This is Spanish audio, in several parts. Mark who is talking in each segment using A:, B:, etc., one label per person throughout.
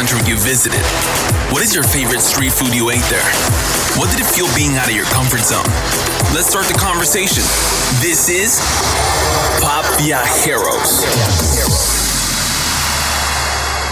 A: country you visited? What is your favorite street food you ate there? What did it feel being out of your comfort zone? Let's start the conversation. This is Pop Viajeros.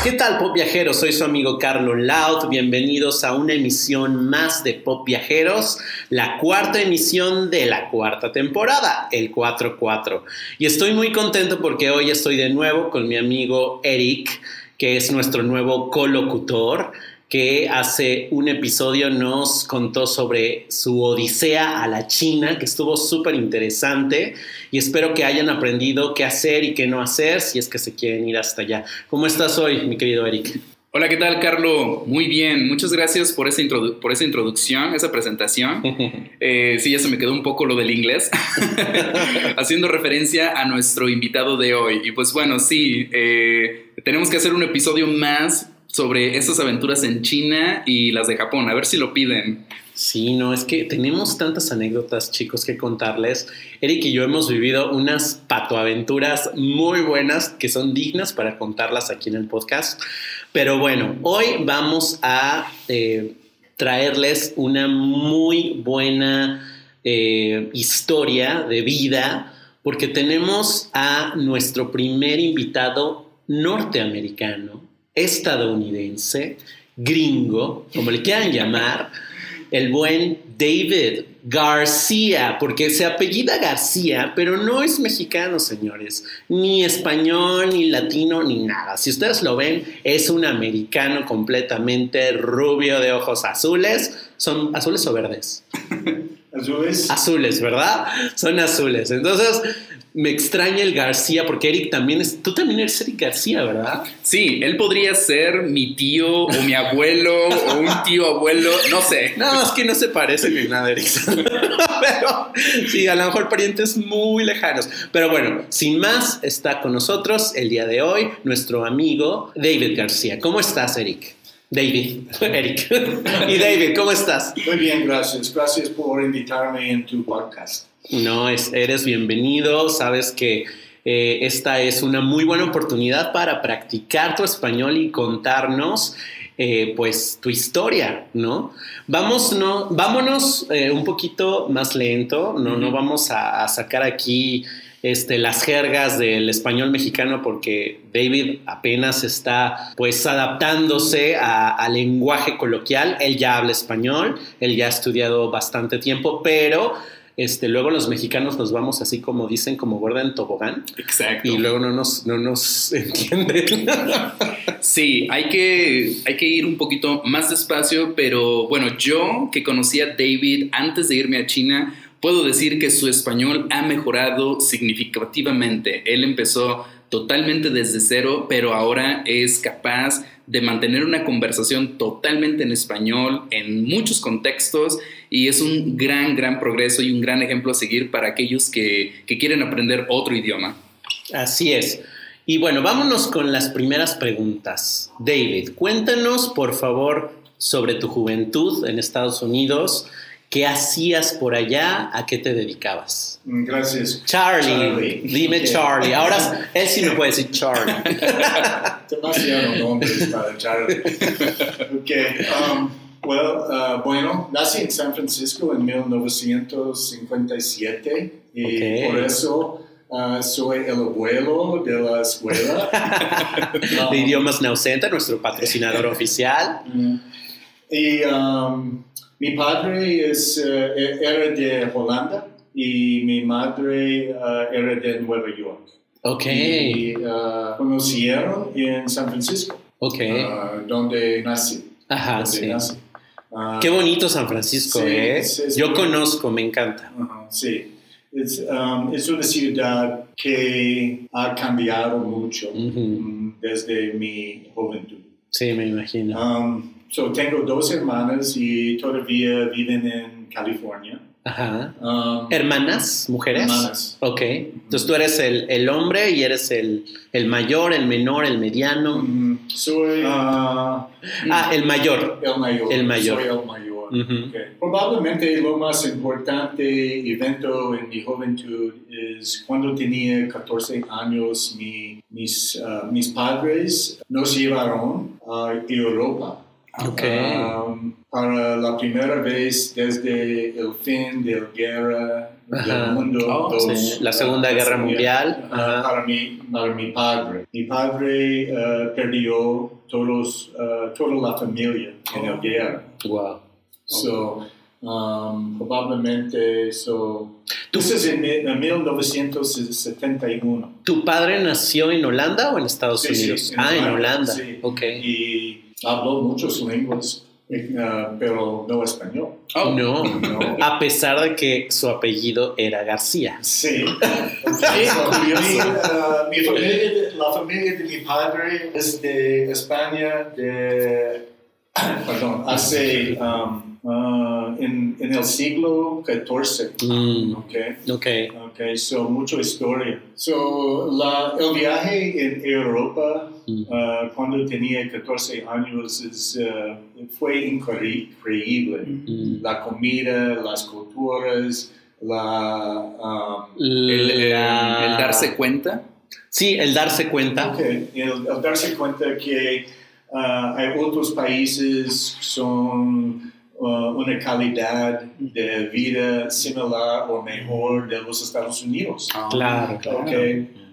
B: ¿Qué tal, Pop Viajeros? Soy su amigo Carlos Laut. Bienvenidos a una emisión más de Pop Viajeros, la cuarta emisión de la cuarta temporada, el 4-4. Y estoy muy contento porque hoy estoy de nuevo con mi amigo Eric, que es nuestro nuevo colocutor que hace un episodio nos contó sobre su odisea a la China, que estuvo súper interesante y espero que hayan aprendido qué hacer y qué no hacer si es que se quieren ir hasta allá. ¿Cómo estás hoy, mi querido Eric?
C: Hola, ¿qué tal, Carlo? Muy bien, muchas gracias por esa, por esa introducción, esa presentación. Eh, sí, ya se me quedó un poco lo del inglés, haciendo referencia a nuestro invitado de hoy. Y pues bueno, sí, eh, tenemos que hacer un episodio más sobre estas aventuras en China y las de Japón. A ver si lo piden.
B: Sí, no, es que tenemos tantas anécdotas, chicos, que contarles. Eric y yo hemos vivido unas patoaventuras muy buenas que son dignas para contarlas aquí en el podcast. Pero bueno, hoy vamos a eh, traerles una muy buena eh, historia de vida porque tenemos a nuestro primer invitado norteamericano estadounidense, gringo, como le quieran llamar, el buen David García, porque se apellida García, pero no es mexicano, señores, ni español, ni latino, ni nada. Si ustedes lo ven, es un americano completamente rubio de ojos azules. ¿Son azules o verdes?
D: Azules.
B: Azules, ¿verdad? Son azules. Entonces, me extraña el García, porque Eric también es. Tú también eres Eric García, ¿verdad?
C: Sí, él podría ser mi tío o mi abuelo o un tío abuelo, no sé.
B: No, es que no se parecen ni nada, Eric. Pero sí, a lo mejor parientes muy lejanos. Pero bueno, sin más, está con nosotros el día de hoy nuestro amigo David García. ¿Cómo estás, Eric? David, Eric. y David, ¿cómo estás?
D: Muy bien, gracias. Gracias por invitarme en tu podcast.
B: No, es, eres bienvenido. Sabes que eh, esta es una muy buena oportunidad para practicar tu español y contarnos eh, pues tu historia, ¿no? Vamos, no, vámonos eh, un poquito más lento, no, no vamos a, a, sacar aquí este, las jergas del español mexicano porque David apenas está pues adaptándose al lenguaje coloquial, él ya habla español, él ya ha estudiado bastante tiempo, pero este, luego los mexicanos nos vamos así como dicen, como gorda en tobogán.
C: Exacto.
B: Y luego no nos, no nos entienden.
C: sí, hay que, hay que ir un poquito más despacio, pero bueno, yo que conocí a David antes de irme a China, puedo decir que su español ha mejorado significativamente. Él empezó totalmente desde cero, pero ahora es capaz de mantener una conversación totalmente en español en muchos contextos y es un gran, gran progreso y un gran ejemplo a seguir para aquellos que, que quieren aprender otro idioma.
B: Así es. Y bueno, vámonos con las primeras preguntas. David, cuéntanos por favor sobre tu juventud en Estados Unidos. ¿Qué hacías por allá? ¿A qué te dedicabas?
D: Gracias.
B: Charlie, Charlie. dime. Charlie. Ahora él sí me puede decir Charlie.
D: Demasiado nombres para Charlie. Ok. Um, well, uh, bueno, nací en San Francisco en 1957 y okay. por eso uh, soy el abuelo de la escuela.
B: um, de idiomas Naucenta, nuestro patrocinador oficial.
D: Y um, mi padre es, uh, era de Holanda y mi madre uh, era de Nueva York.
B: Ok.
D: Y conocieron en San Francisco.
B: Ok.
D: donde nací.
B: Ajá,
D: donde
B: sí.
D: Nací.
B: Qué bonito San Francisco,
D: sí,
B: ¿eh?
D: Es, es
B: Yo
D: muy,
B: conozco, me encanta.
D: sí. Es, um, es, una ciudad que ha cambiado mucho
B: Uh -huh.
D: um, desde mi juventud.
B: Sí, me imagino.
D: Um, so tengo dos hermanas y todavía viven en California.
B: Ajá.
D: Um,
B: ¿Hermanas? ¿Mujeres?
D: Hermanas.
B: Ok. Entonces tú eres el, el hombre y eres el, el, mayor, el menor, el mediano.
D: Mm, soy. Uh,
B: ah, el mayor.
D: El mayor.
B: El mayor.
D: Soy el mayor.
B: Ujú.
D: Ok. Probablemente lo más importante evento en mi juventud es cuando tenía 14 años, mi- mis, ah, mis padres nos llevaron a Europa.
B: Ok.
D: Um, para la primera vez desde el fin de la guerra
B: Ajá.
D: del mundo.
C: Oh,
D: dos,
B: sí. La Segunda
D: ah,
B: Guerra
D: sí,
B: Mundial.
D: ah,
B: Ajá.
D: para, mi, para mi padre. Mi padre ah, perdió todos, ah, toda la familia en la guerra.
B: Wow.
D: So, um, probablemente, so, eso es en, en 1971.
B: ¿Tu padre nació en Holanda o en Estados
D: Sí, sí,
B: Unidos?
D: en
B: ah, en
D: Holanda,
B: Holanda.
D: sí.
B: Ok.
D: Y habló muchas lenguas, eh, ah, pero no español.
C: Oh,
B: No.
D: No.
B: A pesar de que su apellido era García.
D: Sí. mi, ah, mi familia, la familia de mi padre es de España, de, perdón, hace um, ah, en, en el siglo XIV.
B: Mm,
D: Okay.
B: ok.
D: Okay, so mucha historia. So la, el viaje en Europa
B: Mm.
D: ah, cuando tenía 14 años es, ah, fue incre- increíble.
B: Mm.
D: La comida, las culturas, la... um,
C: el, el- el darse cuenta.
B: Sí, el darse cuenta.
D: Ok, el, el darse cuenta que ah, hay otros países que son ah, una calidad de vida similar o mejor de los Estados Unidos.
B: Claro, claro.
D: Ok,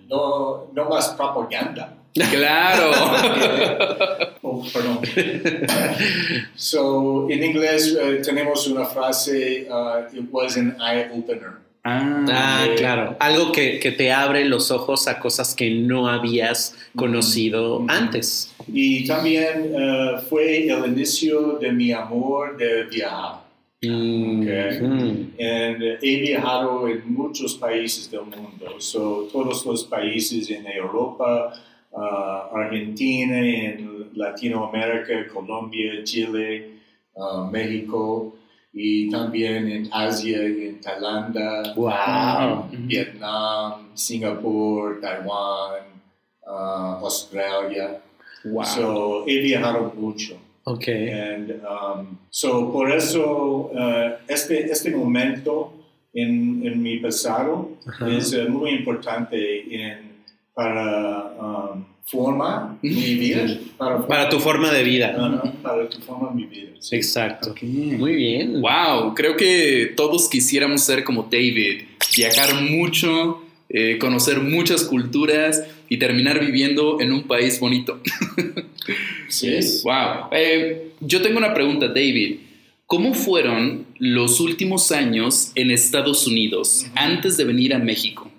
D: no, no más propaganda.
C: Claro.
D: Oh, perdón. so, en inglés eh, tenemos una frase, ah, it was an eye opener.
C: Ah,
B: Ah, claro. Algo que, que te abre los ojos a cosas que no habías conocido
D: Ujú.
B: antes.
D: Y también eh, fue el inicio de mi amor de viajar.
B: Mm,
D: Ok.
B: mm.
D: And, he viajado en muchos países del mundo, so, todos los países en Europa, ah, Argentina, en Latinoamérica, Colombia, Chile, ah, México y también en Asia, en Tailandia,
B: Wow.
D: Vietnam, Singapur, Taiwán, ah, Australia.
C: wow.
D: So, he viajado mucho.
B: Ok.
D: And um, so por eso uh, este, este momento en, en mi pasado es uh, muy importante en, para um, formar mi vida. Para,
B: Para tu forma de vida.
D: Ajá, para tu forma mi vida. sí.
B: Exacto. Muy bien.
C: Wow, creo que todos quisiéramos ser como David, viajar mucho, eh, conocer muchas culturas y terminar viviendo en un país bonito.
D: Sí.
C: Wow. Eh, yo tengo una pregunta, David. ¿Cómo fueron los últimos años en Estados Unidos antes de venir a México?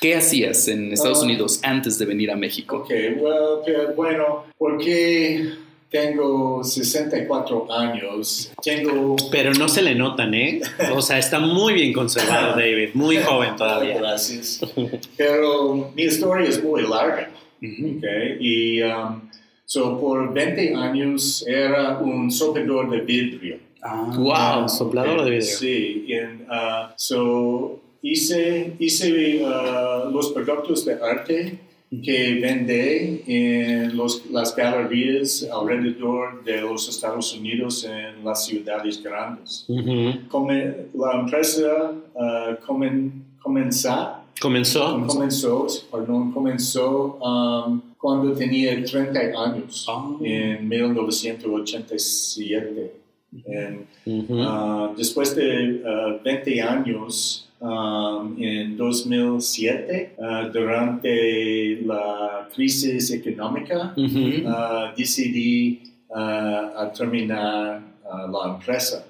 C: ¿Qué hacías en Estados
D: Ah.
C: Unidos antes de venir a México?
D: Ok, well, bueno, porque tengo 64 años, tengo
B: Pero no se le notan, ¿eh? O sea, está muy bien conservado, David. Muy joven todavía.
D: Gracias. Pero mi historia es muy larga. Okay. Y um, so por 20 años era un soplador de vidrio.
C: Ah,
B: Wow, soplador de vidrio.
D: Sí. En, uh, so hice, hice uh, los productos de arte que vendé en los, las galerías alrededor de los Estados Unidos en las ciudades grandes.
B: Ujú.
D: Come- la empresa uh, comen, comenzó
B: Comenzó.
D: comenzó, perdón, comenzó um, cuando tenía 30 años,
C: Ah.
D: en 1987. En, ah, después de ah, 20 años, um, en 2007, ah, durante la crisis económica, ah, decidí ah, a terminar ah, la empresa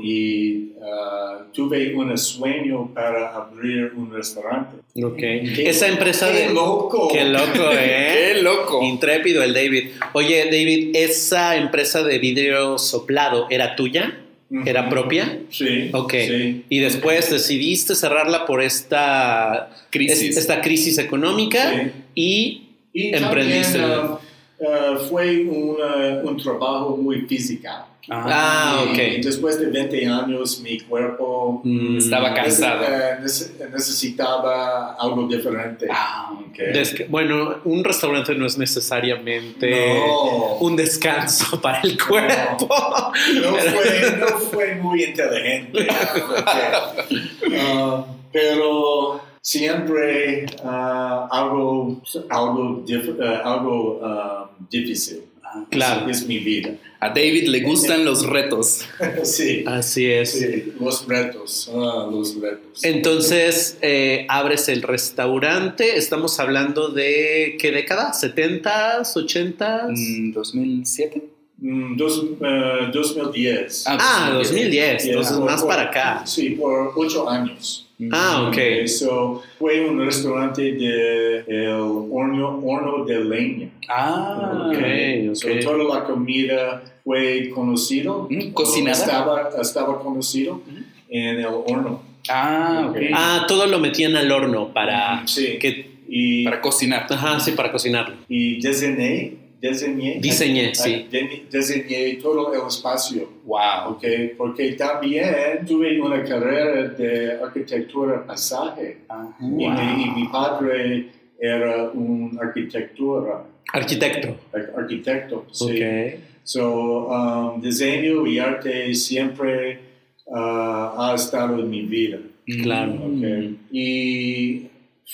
D: y ah, tuve un sueño para abrir un restaurante.
B: Ok. Esa empresa
D: ¡Qué
B: de.
D: loco!
B: Qué loco, ¿eh?
C: ¡Qué loco!
B: Intrépido el David. Oye, David, ¿esa empresa de vidrio soplado era tuya? ¿Era propia?
D: Sí.
B: Ok.
D: Sí.
B: Y después decidiste cerrarla por esta
C: Crisis.
B: es- esta crisis económica
D: Sí.
B: y
D: Y
B: Emprendiste.
D: también, um, eh, fue una- un trabajo muy físico.
B: Ah, ok.
D: Y después de 20 años mi cuerpo
B: Mm,
C: Estaba cansado.
D: eh, nece- necesitaba algo diferente.
C: Ah, ok.
B: Desca- bueno, un restaurante no es necesariamente
D: No.
B: un descanso para el cuerpo.
D: No fue, no fue muy inteligente. porque, ah, pero siempre ah, algo, algo, dif- ah, algo ah, difícil.
B: Claro.
D: Es, mi vida.
C: A David le gustan los retos.
D: sí,
B: Así es.
D: sí, los retos. ah, los retos.
B: Entonces, eh, abres el restaurante. Estamos hablando de qué década? ¿70s? ¿80s?
C: Mm, ¿2007?
D: Mm, dos, eh, 2010.
B: Ah, 2010. Entonces,
D: por-
B: más
D: por-
B: para acá.
D: Sí, por ocho años.
B: Ah, ok.
D: Okay, so, fue un restaurante de el horno, horno de leña.
C: Ah,
B: Ok,
D: So,
B: ok.
D: toda la comida fue conocido.
C: Mm, cocinada.
D: Estaba, estaba conocido en el horno.
C: Ah, ok.
D: Ok.
B: Ah, todo lo metían al horno para
D: Sí.
B: que.
D: Y,
C: Para cocinar.
B: Ajá, sí, para cocinarlo.
D: y diseñé, diseñé,
B: Diseñé,
D: ah,
B: sí.
D: diseñé todo el espacio.
C: Wow.
D: Ok, porque también tuve una carrera de arquitectura pasaje. Y, mi, y mi padre era un arquitectura,
B: Arquitecto.
D: ar- arquitecto. Sí.
B: Ok.
D: So, um, diseño y arte siempre uh, ha estado en mi vida.
B: Claro.
D: ok. Y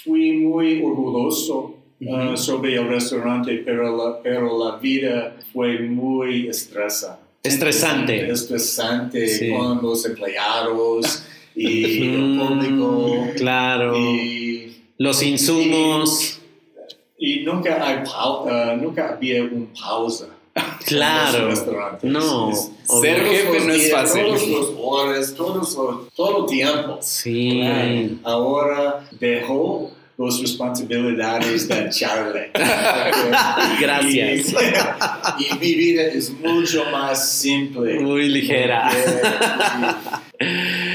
D: fui muy orgulloso uh, sobre el restaurante, pero la, pero la vida fue muy estresa.
B: Estresante.
D: Estresante
B: Sí.
D: con los empleados y el público.
B: Claro.
D: Y,
B: Los insumos.
D: y nunca, hay pau- uh, nunca había un pausa.
B: Claro.
D: en los restaurantes.
B: No.
D: Es-.
C: Ser jefe no es fácil.
D: Todos los horas, todos los, todo el tiempo.
B: Sí.
D: Claro. Ahora dejó las responsabilidades de Charlie.
B: Gracias.
D: Y, y mi vida es mucho más simple.
B: Muy ligera.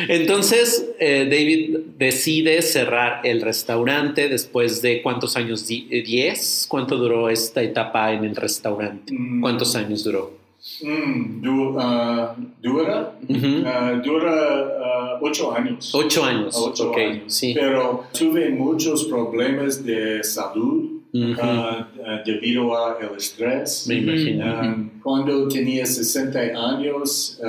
B: Entonces, eh, David decide cerrar el restaurante después de cuántos años? Di- eh, ¿Diez? ¿Cuánto duró esta etapa en el restaurante?
D: Mm.
B: ¿Cuántos años duró?
D: Mm, ah, ah, dura ah, ocho años.
B: Ocho años.
D: Ocho años.
B: sí.
D: Pero tuve muchos problemas de salud ah, debido al estrés.
B: Me imagino.
D: Cuando tenía 60 años,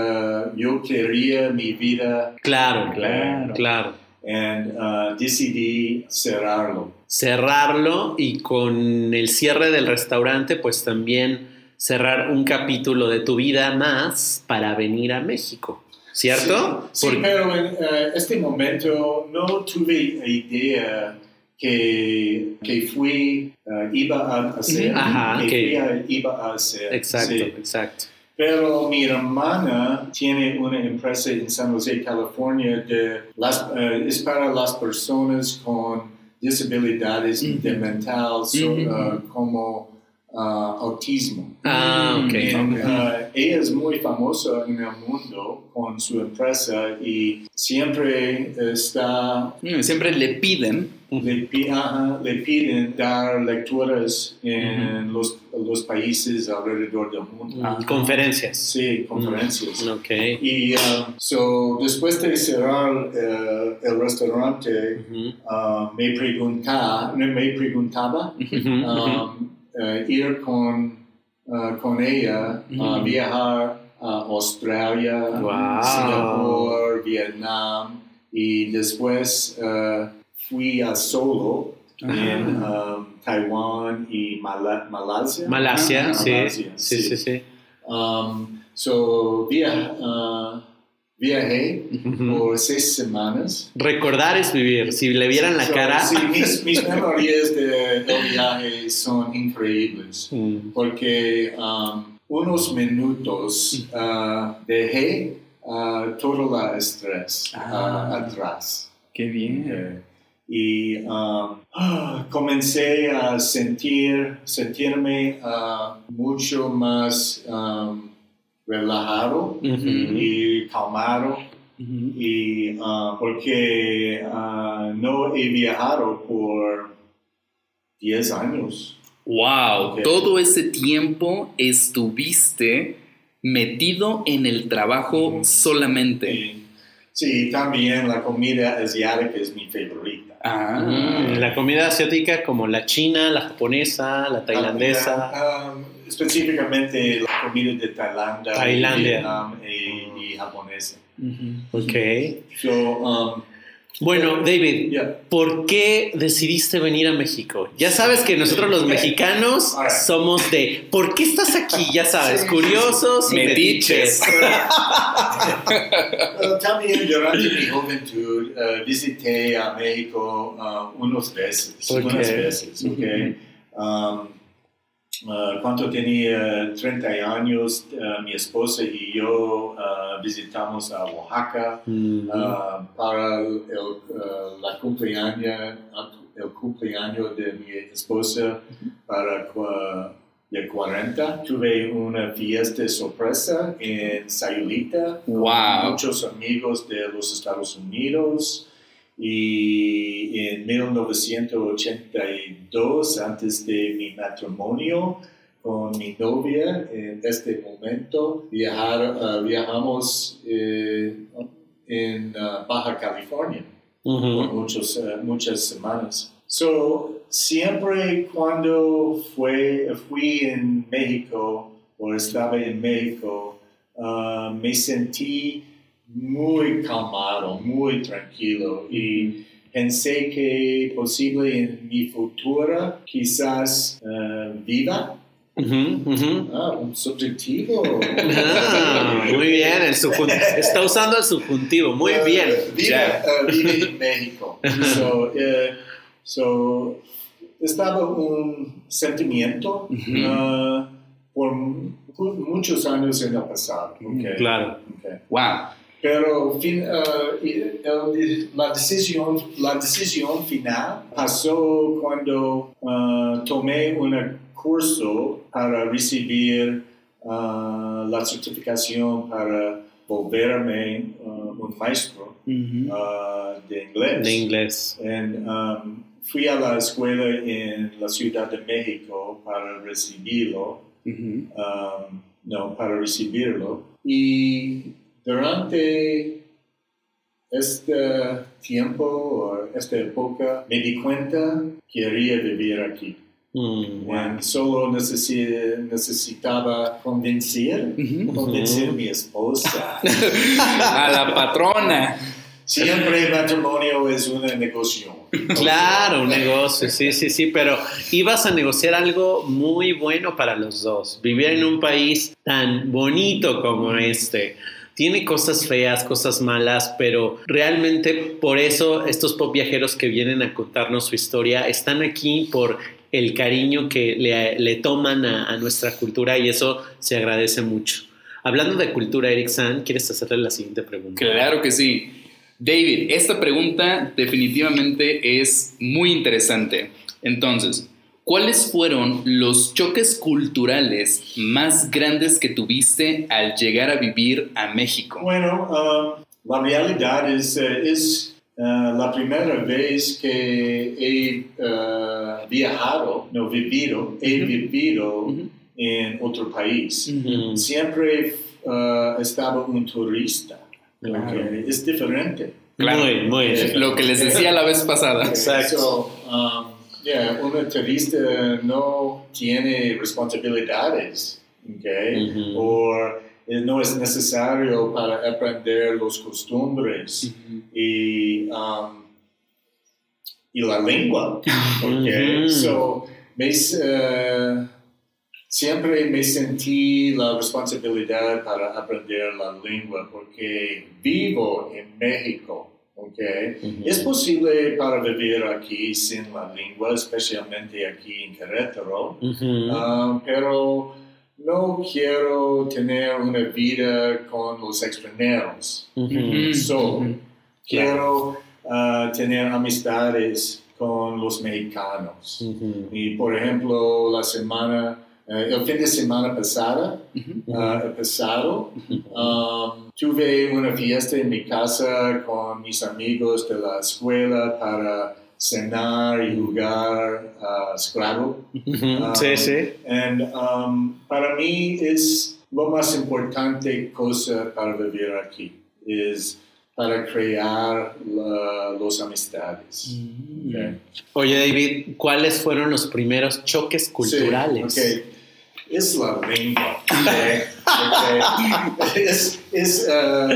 D: yo quería mi vida
B: Claro,
C: Claro.
B: claro.
D: y decidí cerrarlo.
B: Cerrarlo y con el cierre del restaurante, pues también cerrar un capítulo de tu vida más para venir a México, ¿cierto?
D: Sí,
B: Porque-
D: pero en eh, este momento no tuve idea que, que fui, eh, iba a hacer.
B: Ajá,
D: que
B: que-
D: fui a- iba a hacer.
B: Exacto,
D: sí.
B: exacto.
D: Pero mi hermana tiene una empresa en San José, California, de las, eh, es para las personas con disabilidades
C: Ujú.
D: de mental, so-
C: Ujú.
D: eh, como ah, autismo.
B: Ah, ok.
D: And,
C: ok.
D: uh, ella es muy famosa en el mundo con su empresa y siempre está,
C: Mm, Siempre le piden.
D: le, ajá, le piden dar lecturas en los, los países alrededor del mundo.
B: Ah, Conferencias.
D: Sí, conferencias.
B: Ok.
D: Y um, so, después de cerrar eh, el restaurante,
B: Ujú,
D: uh, me, pregunta, me preguntaba um, eh, ir con, uh, con ella a viajar a Australia,
B: Wow.
D: Singapur, Vietnam y después uh, fui a solo en um, Taiwán y Mala- Malasia.
B: Malasia,
D: Ah,
B: sí.
D: Malasia,
B: sí, sí, sí.
D: Um, so via- uh, viajé por seis semanas.
B: Recordar es vivir. Si le vieran la
D: So,
B: cara.
D: Sí, mis, mis memorias de- del viaje son increíbles
B: Mm,
D: porque um, unos minutos uh, dejé uh, todo el estrés uh,
C: Ah.
D: atrás.
C: Qué bien.
D: Okay. Y um, ah, comencé a sentir, sentirme uh, mucho más um, relajado y calmado y ah, porque ah, no he viajado por 10 años.
C: Wow, todo ese tiempo estuviste metido en el trabajo solamente.
D: Sí, también la comida asiática es mi favorita.
C: Ah,
B: Mm, la comida asiática como la china, la japonesa, la tailandesa.
D: Ah, um, específicamente la comida de Tailandia,
B: Tailandia.
D: Vietnam y, y japonesa.
B: Ok.
D: So, um,
B: Bueno, David,
D: yeah.
B: ¿por qué decidiste venir a México? Ya sabes que nosotros los mexicanos
D: Alright.
B: somos de ¿por qué estás aquí? Ya sabes,
D: Sí,
B: curiosos y
C: Metiches.
B: metiches.
D: Uh, también durante mi juventud uh, visité a México uh, unos veces,
B: Ok.
D: unas veces, ¿ok? Um, uh, cuando tenía 30 años, uh, mi esposa y yo uh, visitamos a Oaxaca
B: Mm,
D: uh, para el, uh, la cumpleaños, el cumpleaños de mi esposa para de 40. Tuve una fiesta sorpresa en Sayulita con
C: Wow.
D: muchos amigos de los Estados Unidos. Y en 1982, antes de mi matrimonio con mi novia, en este momento viajar, uh, viajamos eh, en uh, Baja California por
B: ujú.
D: muchos, eh, muchas semanas. So, siempre cuando fue, fui en México o estaba en México, ah, me sentí muy calmado, muy tranquilo y pensé que posible en mi futuro quizás ah, viva. Ah, un subjetivo.
B: Ah, muy bien, el está usando el subjuntivo, muy
D: Uh,
B: bien.
D: Vive, uh, vive en México. so, so, estaba un sentimiento uh, por mu- muchos años en el pasado. ok,
B: Claro.
C: Wow.
D: Pero fin- uh, la, decisión, la decisión final pasó cuando uh, tomé un curso para recibir uh, la certificación para volverme un maestro de inglés.
B: De inglés.
D: And, um, fui a la escuela en la Ciudad de México para recibirlo um, no, para recibirlo. Y durante este tiempo o esta época me di cuenta que quería vivir aquí.
B: Mm, wow.
D: Solo necesi- necesitaba convencer, convencer a mi esposa.
C: A la patrona.
D: Siempre el matrimonio es un negocio.
B: Claro, un negocio, sí, sí, sí, pero ibas a negociar algo muy bueno para los dos. Vivir en un país tan bonito como este. Tiene cosas feas, cosas malas, pero realmente por eso estos pop viajeros que vienen a contarnos su historia están aquí por el cariño que le, le toman a, a nuestra cultura y eso se agradece mucho. Hablando de cultura, Eric San, ¿quieres hacerle la siguiente pregunta?
C: Claro que sí. David, esta pregunta definitivamente es muy interesante. Entonces, ¿cuáles fueron los choques culturales más grandes que tuviste al llegar a vivir a México?
D: Bueno, um, la realidad es, eh, es uh, la primera vez que he uh, viajado, no vivido, he
C: Ujú.
D: vivido
C: Ujú.
D: en otro país.
B: Mm,
D: Siempre uh, estaba un turista.
C: Claro.
D: Es diferente.
C: Claro.
B: Muy, muy.
D: Eh,
C: Lo que les decía la vez pasada.
B: Exacto.
D: So, um, yeah, un no tiene responsabilidades, okay? O eh, no es necesario para aprender los costumbres y, um, y la lengua. Okay? So, me, eh, siempre me sentí la responsabilidad para aprender la lengua porque vivo en México. Okay?
B: Ujú.
D: Es posible para vivir aquí sin la lengua, especialmente aquí en Querétaro, ah, pero no quiero tener una vida con los extranjeros. So,
C: Ujú.
D: quiero ah, tener amistades con los mexicanos. Y por ejemplo, la semana, el fin de semana pasada,
C: Ujú.
D: ah, el pasado, um, tuve una fiesta en mi casa con mis amigos de la escuela para cenar y jugar a Scrabble.
B: Ujú,
D: Um,
B: sí, sí.
D: And um, para mí es lo más importante cosa para vivir aquí, es para crear la- los amistades.
C: Mm.
D: Okay.
B: Oye, David, ¿cuáles fueron los primeros choques culturales?
D: Sí, ok. Es la lengua. Es, es, uh,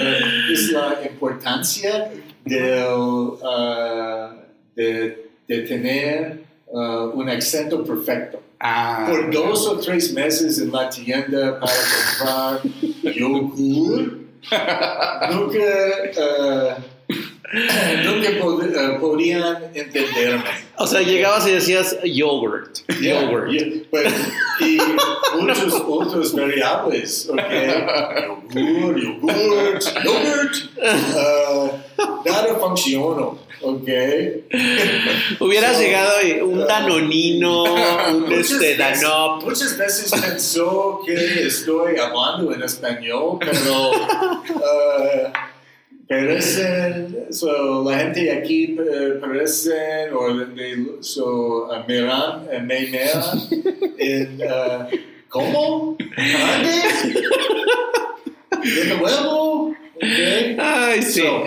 D: es la importancia del, uh, de, de tener uh, un acento perfecto.
C: Ah,
D: Por dos o tres meses en la tienda para comprar yogur, nunca, uh, nunca pod- uh, podían entenderme.
B: O sea, llegabas y decías yogurt.
D: Yeah,
B: yogurt.
D: yeah, but y muchos otros variables, ok, yogur, yogurt, yogurt, uh, nada funcionó, ok.
B: Hubieras
D: So,
B: llegado un
D: uh,
B: danonino, un
D: Muchas
B: este, danop.
D: Muchas veces pensó que estoy hablando en español, pero uh, parecen, so, la gente aquí eh, parecen, o de, so, uh, miran, eh, me miran, en, uh, ¿cómo? ¿Dónde? ¿De nuevo? Okay.
B: Ay, sí.
D: So,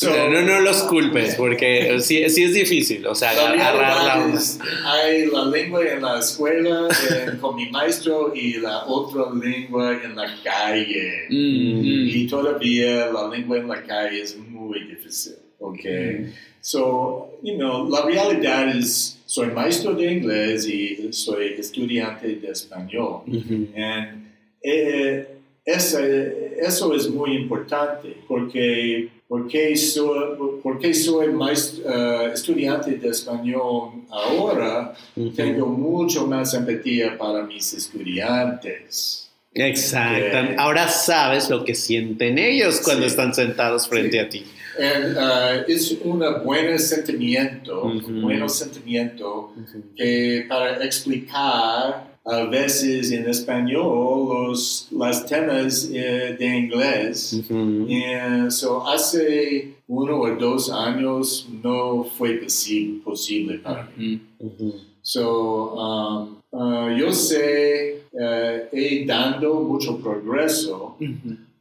D: so,
B: no, no, los culpes, porque sí, sí es difícil, o sea, agarrar la onda.
D: hay la lengua en la escuela eh, con mi maestro y la otra lengua en la calle.
C: Mm, mm.
D: Y todavía la lengua en la calle es muy difícil. Okay. So, you know, la realidad es, soy maestro de inglés y soy estudiante de español.
B: Ujú.
D: And, eh, eso es muy importante porque, porque, soy, porque soy maest- eh, estudiante de español ahora,
B: Ujú.
D: tengo mucho más empatía para mis estudiantes.
B: Exacto.
D: Eh,
B: Ahora sabes lo que sienten ellos cuando
D: Sí.
B: están sentados frente
D: Sí.
B: a ti.
D: And, uh, es un buen sentimiento,
B: Ujú.
D: un buen sentimiento que para explicar a veces en español los, los temas eh, de inglés.
B: Ujú.
D: Eh, so, hace uno o dos años no fue posi- posible para mí.
C: Mm.
D: So, um, uh, yo sé, eh, he dado mucho progreso,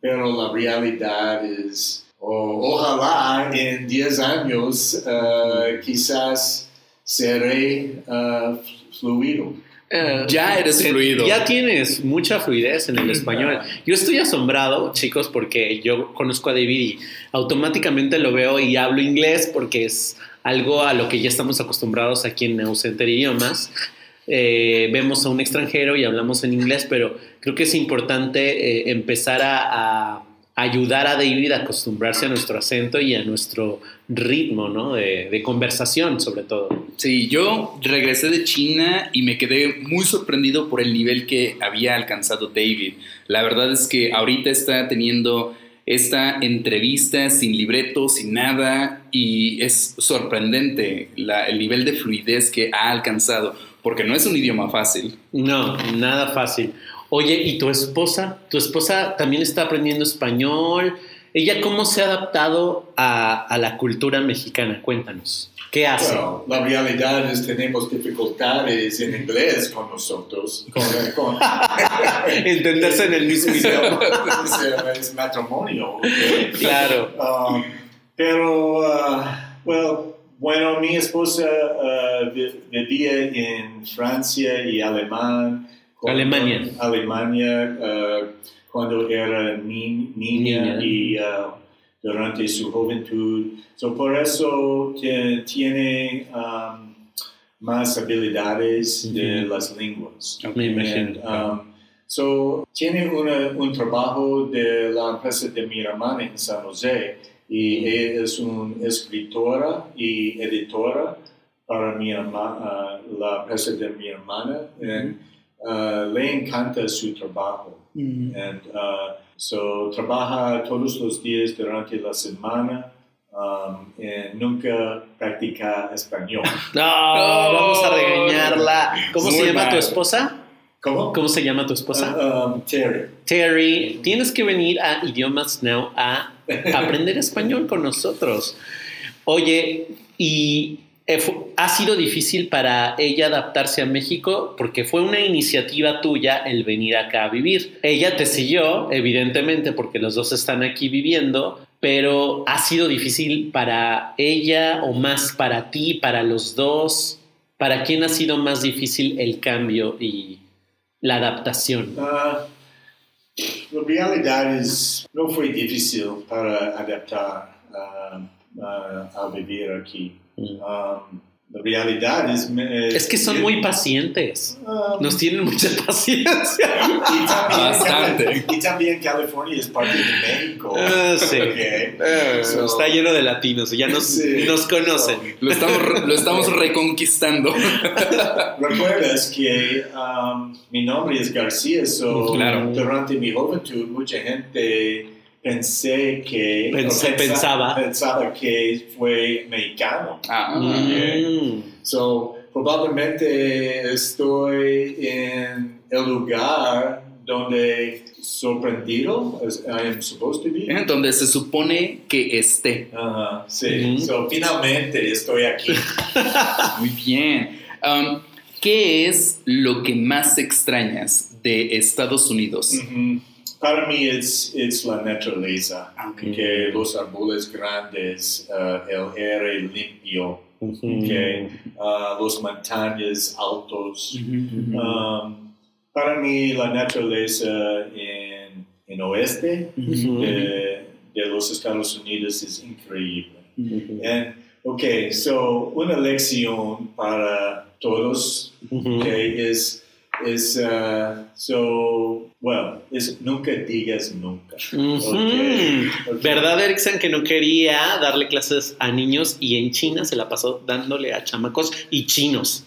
D: pero la realidad es, ojalá en 10 años eh, quizás seré fluido.
B: Eh,
C: Ya eres
B: te-
C: fluido.
B: Ya tienes mucha fluidez en el español. Yo estoy asombrado, chicos, porque yo conozco a David y automáticamente lo veo y hablo inglés porque es algo a lo que ya estamos acostumbrados aquí en Ausenter Idiomas. Eh, vemos a un extranjero y hablamos en inglés, pero creo que es importante eh, empezar a, a ayudar a David a acostumbrarse a nuestro acento y a nuestro ritmo ¿no? de, de conversación, sobre todo.
C: Sí, yo regresé de China y me quedé muy sorprendido por el nivel que había alcanzado David. La verdad es que ahorita está teniendo esta entrevista sin libreto, sin nada, y es sorprendente la- el nivel de fluidez que ha alcanzado, porque no es un idioma fácil.
B: No, nada fácil. Oye, ¿y tu esposa? ¿Tu esposa también está aprendiendo español? ¿Ella cómo se ha adaptado a, a la cultura mexicana? Cuéntanos. ¿Qué hace?
D: Bueno, la realidad es que tenemos dificultades en inglés con nosotros, con, con-
B: Entenderse en el mismo idioma.
D: es, es matrimonio. ¿ok?
B: Claro.
D: Um, pero, uh, well, bueno, mi esposa uh, vi- vivía en Francia y Alemán.
B: Alemania.
D: Alemania, uh, cuando era ni- niña,
B: Niña.
D: y uh, durante su juventud. So, por eso que tiene um, más habilidades de las lenguas.
B: Me imagino.
D: Um, so, tiene una- un trabajo de la empresa de mi hermana en San José y ella es una escritora y editora para mi herma- uh, la empresa de mi hermana. And, uh, le encanta su trabajo. And, uh, so, trabaja todos los días durante la semana. um, y nunca practica español.
B: No, vamos a regañarla. ¿Cómo se llama tu esposa?
D: ¿Cómo?
B: ¿Cómo se llama tu esposa?
D: Uh, um, Terry.
B: Terry, tienes que venir a Idiomas Now a aprender español con nosotros. Oye, y ha sido difícil para ella adaptarse a México porque fue una iniciativa tuya el venir acá a vivir. Ella te siguió, evidentemente, porque los dos están aquí viviendo, pero ha sido difícil para ella o más para ti, para los dos. ¿Para quién ha sido más difícil el cambio y la adaptación?
D: Ah, la realidad es, no fue difícil para adaptar ah, ah, a vivir aquí. Um, la realidad es... me-
B: Es que son muy pacientes.
D: Ah,
B: Nos tienen mucha paciencia.
D: y también,
C: Bastante.
D: y también California es parte de México.
B: Ah, sí.
D: Ok.
B: Eh,
D: So-
B: está lleno de latinos, ya nos,
D: Sí.
B: nos conocen.
C: Lo estamos, lo estamos reconquistando.
D: Recuerdas que um, mi nombre es García, so
C: Claro.
D: durante mi juventud mucha gente pensé que
B: Pensé-
D: o
B: pensaba.
D: pensaba que fue mexicano.
C: Ah,
B: Mm.
D: So probablemente estoy en el lugar donde sorprendido as I am supposed to be.
C: Donde se supone que esté.
D: Ajá, sí.
B: Ujú.
D: So finalmente estoy aquí.
C: Muy bien. Um, ¿Qué es lo que más extrañas de Estados Unidos?
D: Para mí es, es la naturaleza,
C: ok.
D: que los árboles grandes, uh, el aire limpio, que uh, los montañas altos. Um, para mí la naturaleza en, en oeste de, de los Estados Unidos es increíble. And, ok, so una lección para todos que es, es uh, so, well, es nunca digas nunca.
B: ¿Verdad, Erickson, que no quería darle clases a niños y en China se la pasó dándole a chamacos y chinos?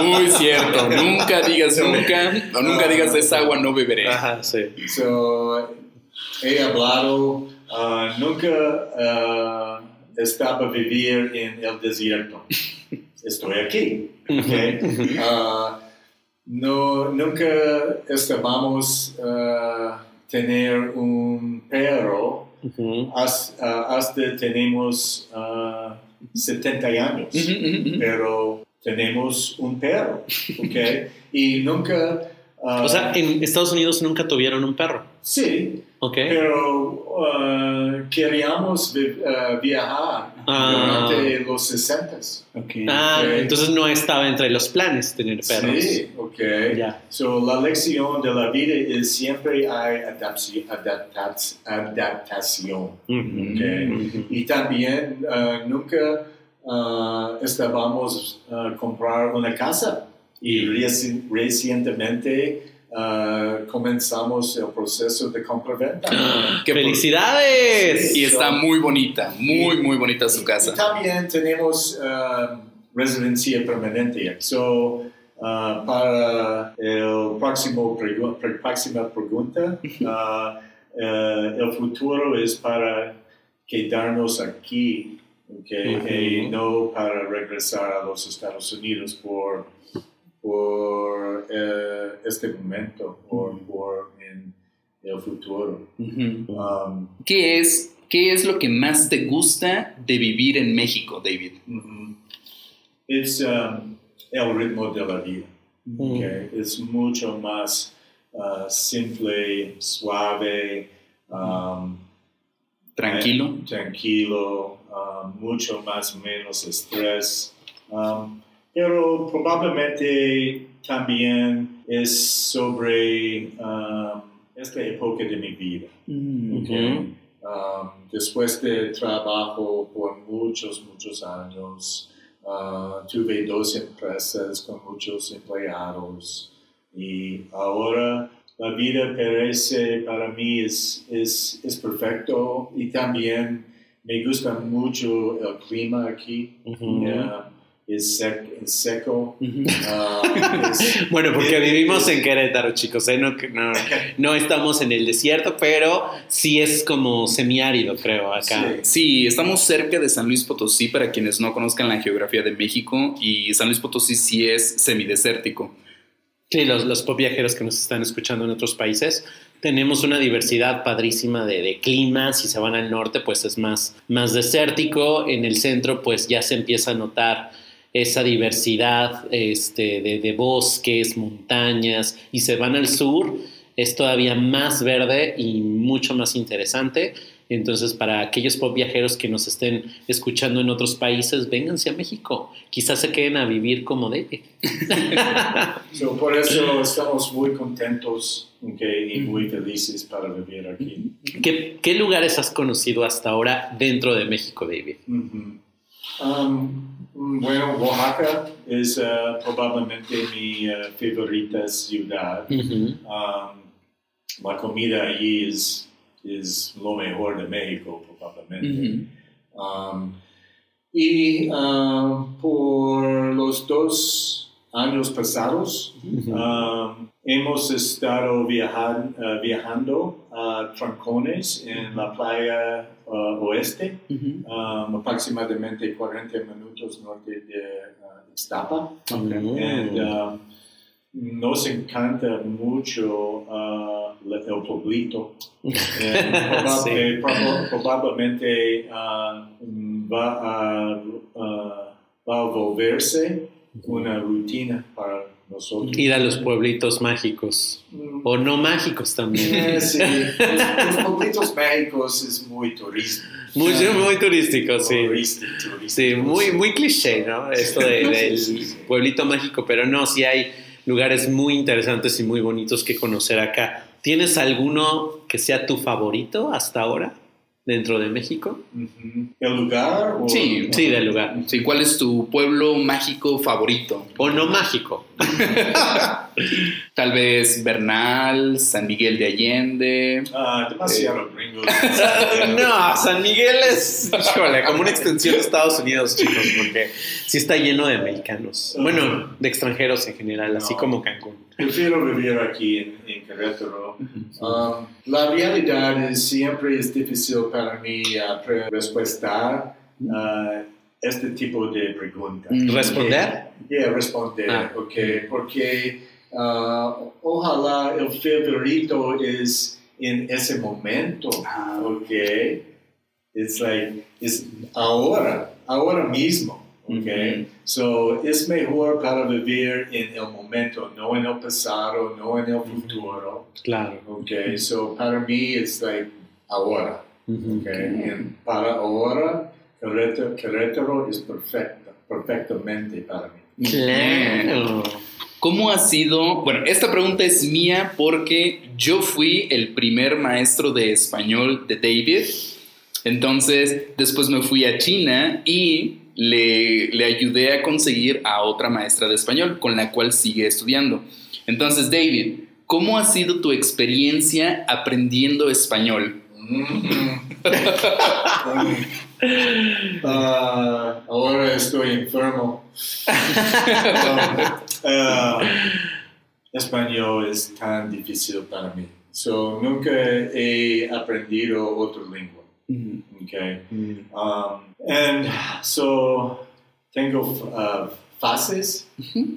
C: Muy cierto. Nunca digas nunca, o nunca digas de esa agua no beberé.
B: Ajá, sí.
D: So, he hablado, uh, nunca uh, estaba vivir en el desierto. Estoy aquí. Okay? Uh, no, nunca estábamos uh, tener un perro
B: Ujú.
D: has- uh, hasta tenemos uh, 70 años,
C: Ujú, ujú, ujú.
D: pero tenemos un perro, ¿ok? Y nunca... uh,
B: O sea, en Estados Unidos nunca tuvieron un perro,
D: sí,
B: ¿ok?
D: pero uh, queríamos vi- uh, viajar
B: Ah.
D: durante los 60.
C: Ok.
B: Ah,
D: ok.
B: entonces no estaba entre los planes tener perros.
D: Sí, ok.
B: Ya.
D: So, la lección de la vida es siempre hay adaptaci- adaptac- adaptación.
B: Ujú.
D: Ok.
B: Ujú.
D: Y también uh, nunca uh, estábamos a comprar una casa. Y reci- recientemente uh, comenzamos el proceso de compra-venta.
C: Qué
B: ¡Felicidades!
C: Y está muy bonita, muy, muy bonita su
D: Y
C: casa.
D: también tenemos uh, residencia permanente. So, uh, para el próximo pregu- pre- próxima pregunta, uh, eh, el futuro es para quedarnos aquí, okay,
B: Ujú.
D: y no para regresar a los Estados Unidos por, por eh, este momento, por, por en el futuro.
C: Ujú.
D: Um,
C: ¿Qué es, ¿Qué es lo que más te gusta de vivir en México, David?
D: Mhm. Es um, el ritmo de la vida. okay? Es mucho más uh, simple, suave, um,
C: Tranquilo.
D: eh, tranquilo, um, mucho más menos estrés. Um, pero probablemente también es sobre um, esta época de mi vida.
C: Mm.
D: Okay. Um, después de trabajo por muchos, muchos años, uh, tuve dos empresas con muchos empleados y ahora la vida parece para mí es, es, es perfecto y también me gusta mucho el clima aquí. Yeah, es, sec- es seco. Uh, es-
B: Bueno, porque
D: es-
B: vivimos en Querétaro, chicos, ¿eh? no, no, no estamos en el desierto, pero sí es como semiárido, creo, acá.
D: Sí.
C: Sí, estamos cerca de San Luis Potosí, para quienes no conozcan la geografía de México, y San Luis Potosí sí es semidesértico.
B: Sí, los, los pop viajeros que nos están escuchando en otros países, tenemos una diversidad padrísima de, de climas. Si se van al norte, pues es más, más desértico. En el centro, pues ya se empieza a notar esa diversidad este, de, de bosques, montañas. Y se van al sur, es todavía más verde y mucho más interesante. Entonces, para aquellos pop viajeros que nos estén escuchando en otros países, vénganse a México. Quizás se queden a vivir como David.
D: So, por eso estamos muy contentos okay, y muy felices para vivir aquí.
B: ¿Qué, qué lugares has conocido hasta ahora dentro de México, David?
D: Ujú. Um, bueno, Oaxaca es uh, probablemente mi uh, favorita ciudad. Um, la comida allí es, es lo mejor de México, probablemente. Um, y um, por los dos años pasados, um, hemos estado viajan- uh, viajando a Trancones en la playa uh, oeste, um, aproximadamente 40 minutos norte de uh, Ixtapa.
B: Mm.
D: And, um, nos encanta mucho uh, el pueblito.
B: Sí.
D: eh, proba- probablemente uh, va, a, va a volverse una rutina para nosotros.
B: Ir a los pueblitos mágicos.
D: Mm,
B: O no mágicos también.
D: eh, sí, los, los pueblitos mágicos es muy turístico.
B: Muy, muy turístico, sí.
D: Turístico, turístico,
B: Sí, muy, muy cliché, ¿no? Esto de- del pueblito mágico, pero no, sí hay lugares muy interesantes y muy bonitos que conocer acá. ¿Tienes alguno que sea tu favorito hasta ahora dentro de México?
D: ¿El lugar? o-
C: Sí,
B: Sí, del lugar.
C: Sí, ¿cuál es tu pueblo mágico favorito?
B: O no mágico.
C: Tal vez Bernal, San Miguel de Allende.
D: Ah, demasiado gringos.
B: No, San Miguel es híjole, como una extensión de Estados Unidos, chicos, porque sí está lleno de americanos. Bueno, de extranjeros en general, así
D: No.
B: como Cancún.
D: Prefiero vivir aquí en, en Querétaro. Um, la realidad es siempre es difícil para mí uh, responder uh, este tipo de preguntas.
C: Mm.
B: ¿Responder?
D: Yeah, responder,
B: Ah.
D: ok, porque uh, ojalá el favorito es en ese momento,
C: Ah.
D: ok. It's like, es ahora, ahora mismo, ok.
C: Ujú.
D: So, es mejor para vivir en el momento, no en el pasado, no en el futuro.
B: Claro.
D: Okay, so para mí es like ahora.
B: Ujú.
D: Okay, And para ahora, Querétaro, Querétaro es perfecta, perfectamente para mí.
B: Claro.
C: ¿Cómo ha sido? Bueno, esta pregunta es mía porque yo fui el primer maestro de español de David. Entonces, después me fui a China y le, le ayudé a conseguir a otra maestra de español con la cual sigue estudiando. Entonces, David, ¿cómo ha sido tu experiencia aprendiendo español?
D: Ah, ahora estoy enfermo. Ah, español es tan difícil para mí. So, nunca he aprendido otra lengua. Okay. Um, and so tengo uh, fases,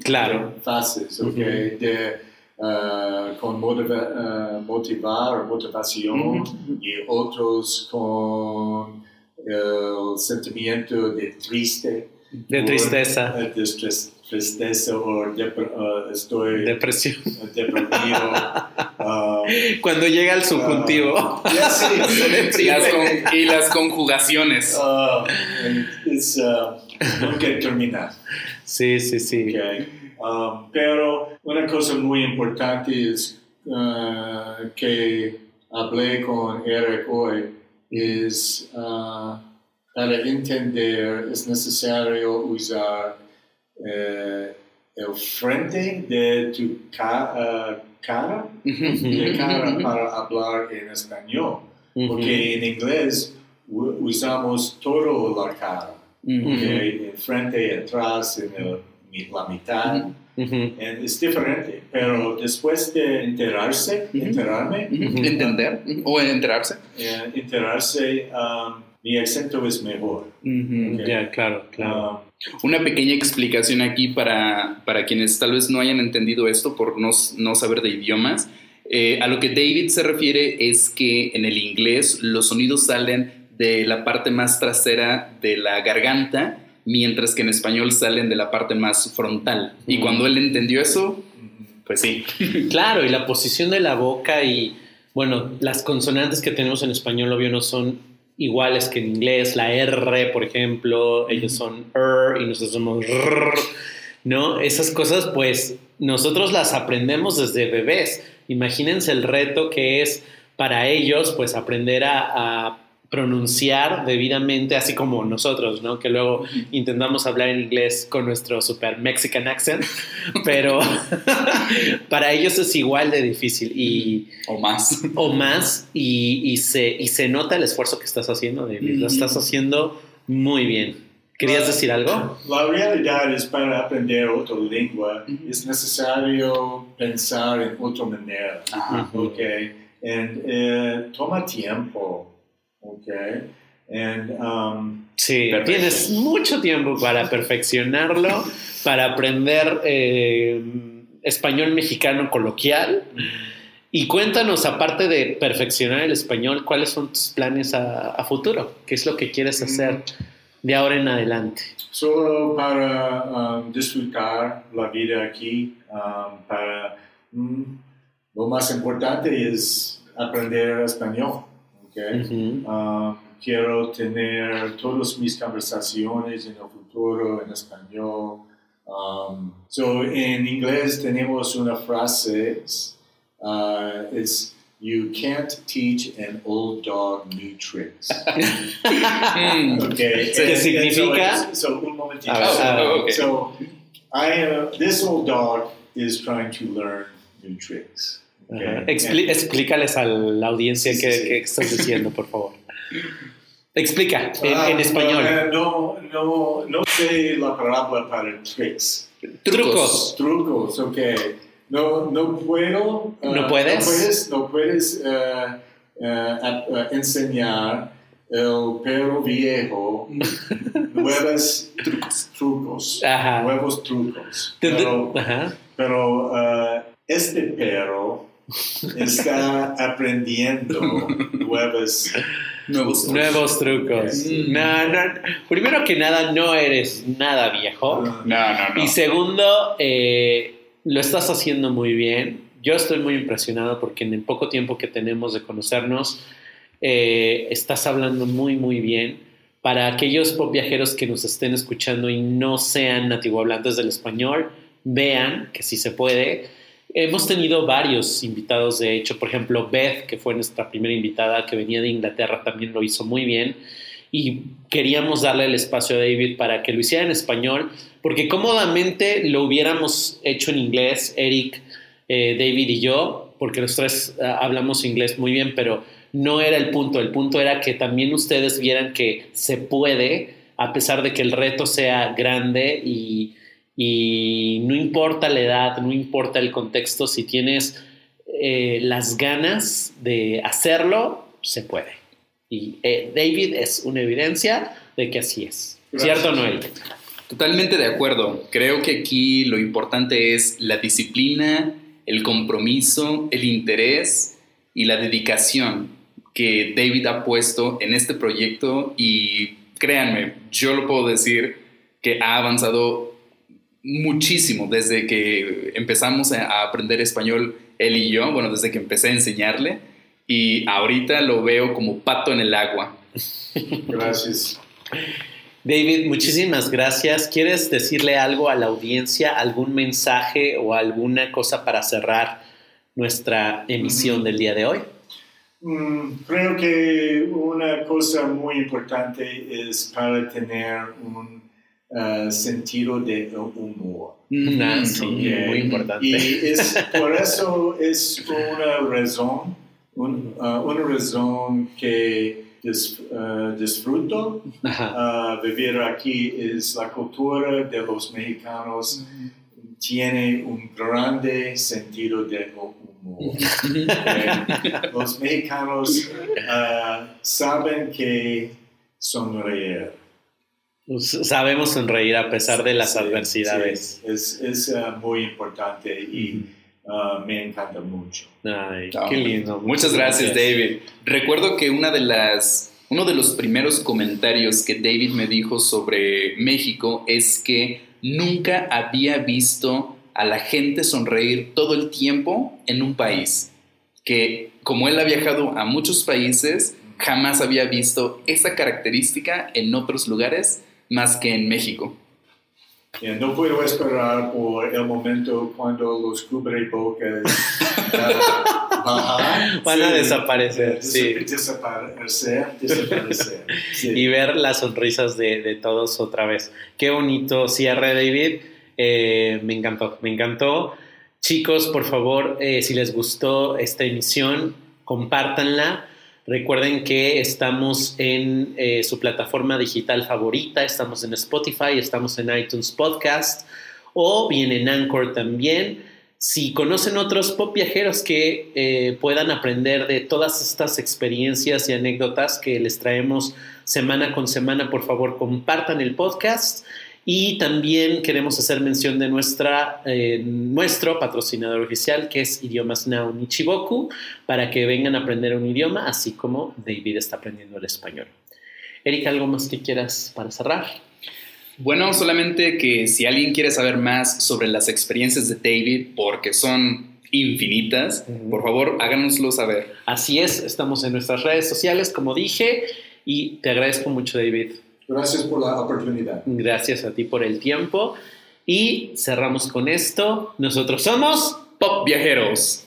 B: Claro.
D: fases, okay, de uh, con motiva- uh, motivar o motivación y otros con el sentimiento de triste,
B: De
D: o,
B: tristeza,
D: eh, de tristeza o depre- uh, estoy
B: depresión.
D: deprimido.
B: Cuando llega el subjuntivo.
D: uh, yeah, sí,
C: Las con- y las conjugaciones.
D: Uh, and it's uh, nunca terminar.
B: Sí, sí, sí.
D: Okay. Um, pero una cosa muy importante es uh, que hablé con Eric hoy es uh, para entender es necesario usar eh, el frente de tu ca- uh, cara, de cara para hablar en español. Porque en inglés usamos todo la cara,
C: Ujú.
D: ¿ok? en frente, atrás, en el- la mitad.
B: Ujú.
D: And es diferente, pero después de enterarse,
C: Ujú.
D: enterarme,
C: Ujú. Entender o enterarse.
D: eh, enterarse, um, mi acento es mejor.
C: Ujú.
D: Ok.
B: Ya, claro, claro.
D: Ah,
C: Una pequeña explicación aquí para, para quienes tal vez no hayan entendido esto por no, no saber de idiomas. Eh, a lo que David se refiere es que en el inglés los sonidos salen de la parte más trasera de la garganta, mientras que en español salen de la parte más frontal. Y
B: Mm.
C: cuando él entendió eso, pues sí.
B: Claro, y la posición de la boca y, bueno, las consonantes que tenemos en español, obvio, no son iguales que en inglés. La R, por ejemplo, ellos son R y nosotros somos R, ¿no? Esas cosas, pues, nosotros las aprendemos desde bebés. Imagínense el reto que es para ellos, pues, aprender a, a pronunciar debidamente, así como nosotros, ¿no? Que luego intentamos hablar en inglés con nuestro super Mexican accent, pero para ellos es igual de difícil y
C: O más.
B: o más y, y se, y se nota el esfuerzo que estás haciendo, David. Lo estás haciendo muy bien. ¿Querías decir algo?
D: La realidad es para aprender otra lengua es necesario pensar en otra manera.
C: Ajá.
D: Ok. And, eh, toma tiempo. Ok. And, um,
B: Sí, tienes mucho tiempo para perfeccionarlo, para aprender eh, español mexicano coloquial. Y cuéntanos, aparte de perfeccionar el español, ¿cuáles son tus planes a, a futuro? ¿Qué es lo que quieres hacer de ahora en adelante?
D: solo para um, disfrutar la vida aquí, um, para mm, lo más importante es aprender español. Okay? Um, quiero tener todas mis conversaciones en el futuro en español. Um, so en inglés tenemos una frase, uh, it's you can't teach an old dog new tricks.
C: Mm.
D: Okay.
B: ¿Qué
D: and- and
B: significa?
D: So, so un momentito.
C: Oh, okay.
D: So, I, uh, this old dog is trying to learn new tricks. Okay?
B: Expli- explícales a la audiencia
D: Sí,
B: qué,
D: sí,
B: qué estás diciendo, por favor. Explica en,
D: Ah,
B: en español.
D: No, no, no sé la palabra para tricks.
B: Trucos.
D: Trucos, ok. No, no puedo. uh,
B: ¿No puedes?
D: No puedes, no puedes uh, uh, uh, enseñar el perro viejo nuevos trucos. trucos
B: Ajá.
D: Nuevos trucos. Pero,
B: Ajá.
D: pero uh, este perro está aprendiendo nuevas
C: Nuevos
B: Nuevos trucos.
C: Mm.
B: No, no. Primero que nada, no eres nada viejo.
C: No, no, no.
B: Y segundo, eh, lo estás haciendo muy bien. Yo estoy muy impresionado porque en el poco tiempo que tenemos de conocernos, eh, estás hablando muy, muy bien. Para aquellos pop viajeros que nos estén escuchando y no sean nativohablantes del español, vean que sí se puede. Hemos tenido varios invitados, de hecho, por ejemplo, Beth, que fue nuestra primera invitada, que venía de Inglaterra, también lo hizo muy bien. Y queríamos darle el espacio a David para que lo hiciera en español, porque cómodamente lo hubiéramos hecho en inglés, Eric, eh, David y yo, porque los tres ah, hablamos inglés muy bien, pero no era el punto. El punto era que también ustedes vieran que se puede, a pesar de que el reto sea grande y, y no importa la edad, no importa el contexto, si tienes eh, las ganas de hacerlo, se puede. Y eh, David es una evidencia de que así es.
D: Gracias.
B: ¿Cierto, Noel?
C: Totalmente de acuerdo. Creo que aquí lo importante es la disciplina, el compromiso, el interés y la dedicación que David ha puesto en este proyecto y créanme, yo lo puedo decir que ha avanzado muchísimo desde que empezamos a aprender español él y yo, bueno, desde que empecé a enseñarle y ahorita lo veo como pato en el agua.
D: Gracias.
B: David, muchísimas gracias. ¿Quieres decirle algo a la audiencia, algún mensaje o alguna cosa para cerrar nuestra emisión del día de hoy?
D: Mm, creo que una cosa muy importante es para tener un uh, sentido de humor.
B: Ah, sí,
D: Ok.
B: muy importante.
D: Y es, por eso es una razón, un- uh, una razón que dis- uh, disfruto uh, vivir aquí es la cultura de los mexicanos tiene un grande sentido de humor. Eh, los mexicanos uh, saben que sonreír.
B: Pues, sabemos sonreír a pesar de las
D: Sí,
B: adversidades.
D: sí, es es, uh, muy importante y uh, me encanta mucho.
B: Ay,
C: Ah,
B: qué lindo.
C: Muchas gracias, David. Recuerdo que una de las, uno de los primeros comentarios que David me dijo sobre México es que nunca había visto a la gente sonreír todo el tiempo en un país. Que como él ha viajado a muchos países, jamás había visto esa característica en otros lugares más que en México.
D: Yeah, no puedo esperar por el momento cuando los cubrebocas uh.
B: Van a
D: Sí,
B: desaparecer,
D: des-
B: sí.
D: Desaparecer, desaparecer. Sí.
B: y ver las sonrisas de, de todos otra vez. Qué bonito cierre, David. Eh, me encantó, me encantó. Chicos, por favor, eh, si les gustó esta emisión, compártanla. Recuerden que estamos en eh, su plataforma digital favorita, estamos en Spotify, estamos en iTunes Podcast o bien en Anchor también. Si conocen otros pop viajeros que eh, puedan aprender de todas estas experiencias y anécdotas que les traemos semana con semana, por favor compartan el podcast. Y también queremos hacer mención de nuestra, eh, nuestro patrocinador oficial, que es Idiomas Now Nichiboku, para que vengan a aprender un idioma, así como David está aprendiendo el español. Erika, ¿algo más que quieras para cerrar?
C: Bueno, solamente que si alguien quiere saber más sobre las experiencias de David, porque son infinitas, por favor háganoslo saber.
B: Así es, estamos en nuestras redes sociales, como dije, y te agradezco mucho, David.
D: Gracias por la oportunidad.
B: Gracias a ti por el tiempo. Y cerramos con esto. Nosotros somos
C: Pop Viajeros.